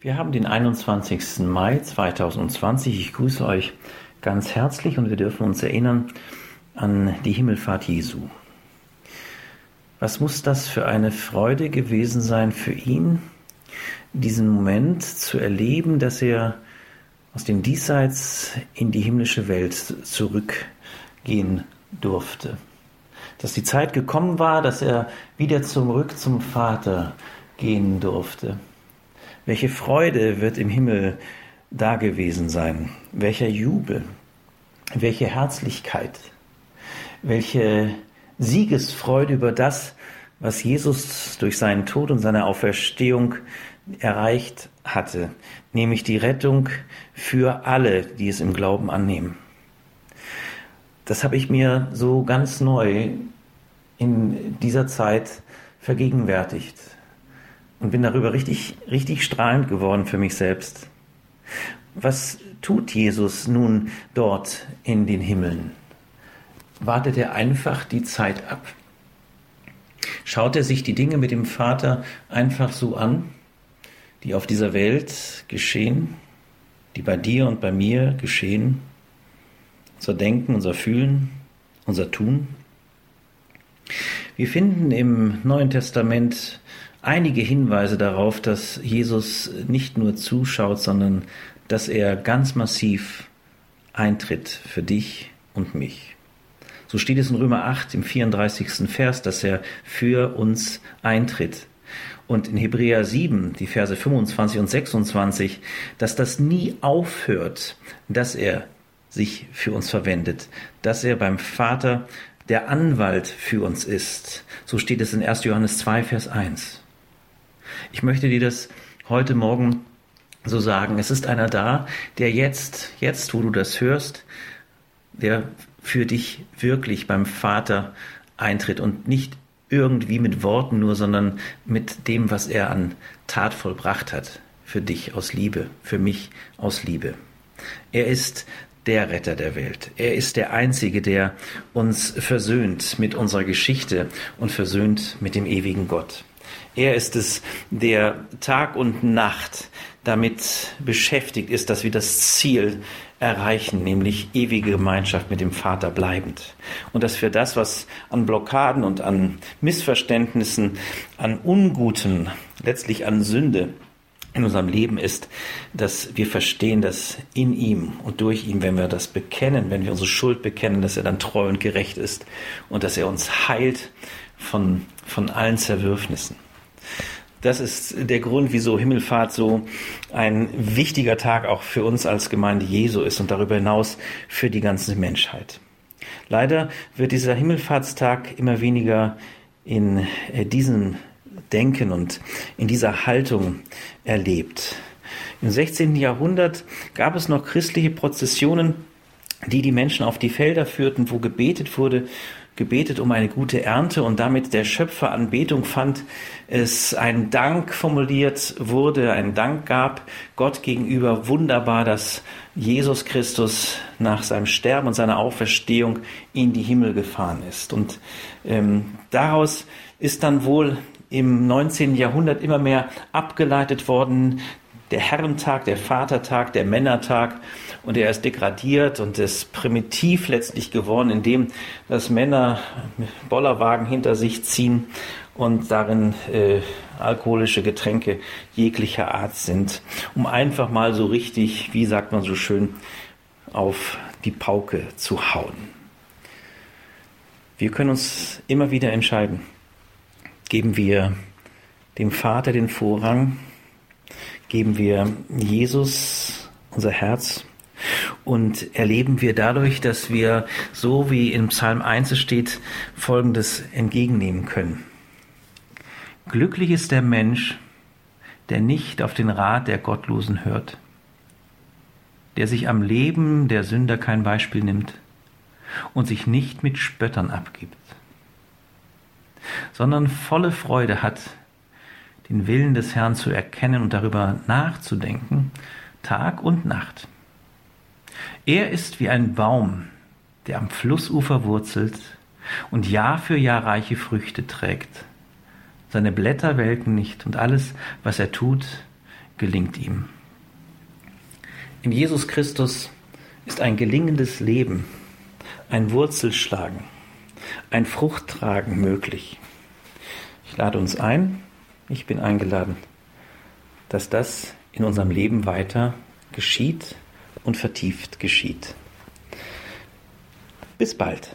Wir haben den 21. Mai 2020. Ich grüße euch ganz herzlich und wir dürfen uns erinnern an die Himmelfahrt Jesu. Was muss das für eine Freude gewesen sein für ihn, diesen Moment zu erleben, dass er aus dem Diesseits in die himmlische Welt zurückgehen durfte. Dass die Zeit gekommen war, dass er wieder zurück zum Vater gehen durfte. Welche Freude wird im Himmel da gewesen sein? Welcher Jubel? Welche Herzlichkeit? Welche Siegesfreude über das, was Jesus durch seinen Tod und seine Auferstehung erreicht hatte, nämlich die Rettung für alle, die es im Glauben annehmen. Das habe ich mir so ganz neu in dieser Zeit vergegenwärtigt und bin darüber richtig, richtig strahlend geworden für mich selbst. Was tut Jesus nun dort in den Himmeln? Wartet er einfach die Zeit ab? Schaut er sich die Dinge mit dem Vater einfach so an, die auf dieser Welt geschehen, die bei dir und bei mir geschehen? Unser Denken, unser Fühlen, unser Tun? Wir finden im Neuen Testament einige Hinweise darauf, dass Jesus nicht nur zuschaut, sondern dass er ganz massiv eintritt für dich und mich. So steht es in Römer 8 im 34. Vers, dass er für uns eintritt. Und in Hebräer 7, die Verse 25 und 26, dass das nie aufhört, dass er sich für uns verwendet, dass er beim Vater der Anwalt für uns ist. So steht es in 1. Johannes 2, Vers 1. Ich möchte dir das heute Morgen so sagen. Es ist einer da, der jetzt, jetzt, wo du das hörst, der für dich wirklich beim Vater eintritt und nicht irgendwie mit Worten nur, sondern mit dem, was er an Tat vollbracht hat. Für dich aus Liebe, für mich aus Liebe. Er ist der Retter der Welt. Er ist der Einzige, der uns versöhnt mit unserer Geschichte und versöhnt mit dem ewigen Gott. Er ist es, der Tag und Nacht damit beschäftigt ist, dass wir das Ziel erreichen, nämlich ewige Gemeinschaft mit dem Vater bleibend. Und dass wir das, was an Blockaden und an Missverständnissen, an Unguten, letztlich an Sünde in unserem Leben ist, dass wir verstehen, dass in ihm und durch ihn, wenn wir das bekennen, wenn wir unsere Schuld bekennen, dass er dann treu und gerecht ist und dass er uns heilt von, von allen Zerwürfnissen. Das ist der Grund, wieso Himmelfahrt so ein wichtiger Tag auch für uns als Gemeinde Jesu ist und darüber hinaus für die ganze Menschheit. Leider wird dieser Himmelfahrtstag immer weniger in äh, diesem Denken und in dieser Haltung erlebt. Im 16. Jahrhundert gab es noch christliche Prozessionen, die die Menschen auf die Felder führten, wo gebetet wurde gebetet um eine gute Ernte und damit der Schöpfer Anbetung fand, es ein Dank formuliert wurde, ein Dank gab Gott gegenüber. Wunderbar, dass Jesus Christus nach seinem Sterben und seiner Auferstehung in die Himmel gefahren ist. Und ähm, daraus ist dann wohl im 19. Jahrhundert immer mehr abgeleitet worden, der Herrentag, der Vatertag, der Männertag und er ist degradiert und ist primitiv letztlich geworden, indem dass Männer Bollerwagen hinter sich ziehen und darin äh, alkoholische Getränke jeglicher Art sind, um einfach mal so richtig, wie sagt man so schön, auf die Pauke zu hauen. Wir können uns immer wieder entscheiden. Geben wir dem Vater den Vorrang geben wir Jesus unser Herz und erleben wir dadurch, dass wir, so wie im Psalm 1 steht, Folgendes entgegennehmen können. Glücklich ist der Mensch, der nicht auf den Rat der Gottlosen hört, der sich am Leben der Sünder kein Beispiel nimmt und sich nicht mit Spöttern abgibt, sondern volle Freude hat den Willen des Herrn zu erkennen und darüber nachzudenken, Tag und Nacht. Er ist wie ein Baum, der am Flussufer wurzelt und Jahr für Jahr reiche Früchte trägt. Seine Blätter welken nicht und alles, was er tut, gelingt ihm. In Jesus Christus ist ein gelingendes Leben, ein Wurzelschlagen, ein Fruchttragen möglich. Ich lade uns ein, ich bin eingeladen, dass das in unserem Leben weiter geschieht und vertieft geschieht. Bis bald.